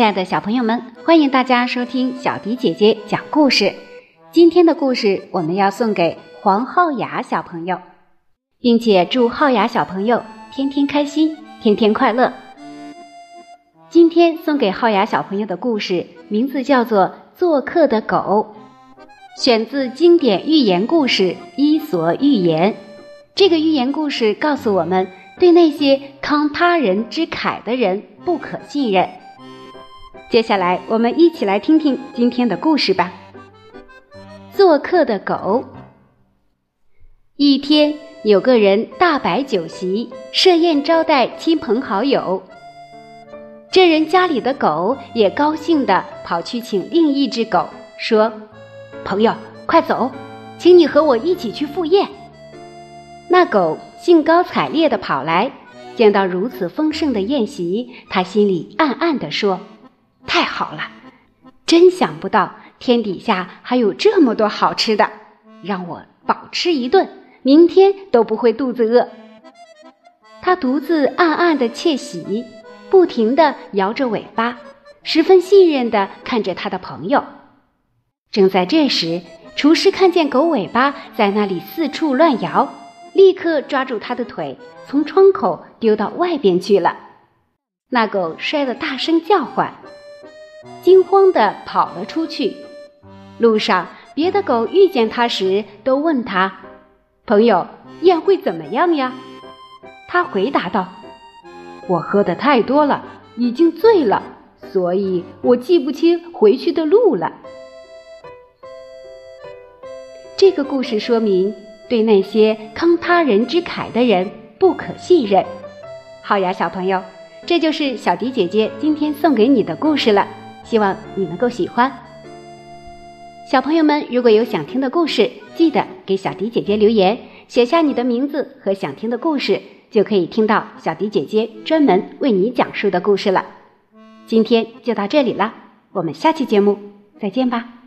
亲爱的小朋友们，欢迎大家收听小迪姐姐讲故事。今天的故事我们要送给黄浩雅小朋友，并且祝浩雅小朋友天天开心，天天快乐。今天送给浩雅小朋友的故事名字叫做《做客的狗》，选自经典寓言故事《伊索寓言》。这个寓言故事告诉我们，对那些慷他人之慨的人不可信任。接下来，我们一起来听听今天的故事吧。做客的狗。一天，有个人大摆酒席，设宴招待亲朋好友。这人家里的狗也高兴地跑去请另一只狗，说：“朋友，快走，请你和我一起去赴宴。”那狗兴高采烈地跑来，见到如此丰盛的宴席，他心里暗暗地说。太好了，真想不到天底下还有这么多好吃的，让我饱吃一顿，明天都不会肚子饿。他独自暗暗的窃喜，不停的摇着尾巴，十分信任的看着他的朋友。正在这时，厨师看见狗尾巴在那里四处乱摇，立刻抓住它的腿，从窗口丢到外边去了。那狗摔得大声叫唤。惊慌地跑了出去。路上，别的狗遇见它时，都问他：“朋友，宴会怎么样呀？”他回答道：“我喝的太多了，已经醉了，所以我记不清回去的路了。”这个故事说明，对那些慷他人之慨的人不可信任。好呀，小朋友，这就是小迪姐姐今天送给你的故事了。希望你能够喜欢。小朋友们如果有想听的故事记得给小迪姐姐留言写下你的名字和想听的故事就可以听到小迪姐姐专门为你讲述的故事了。今天就到这里了我们下期节目再见吧。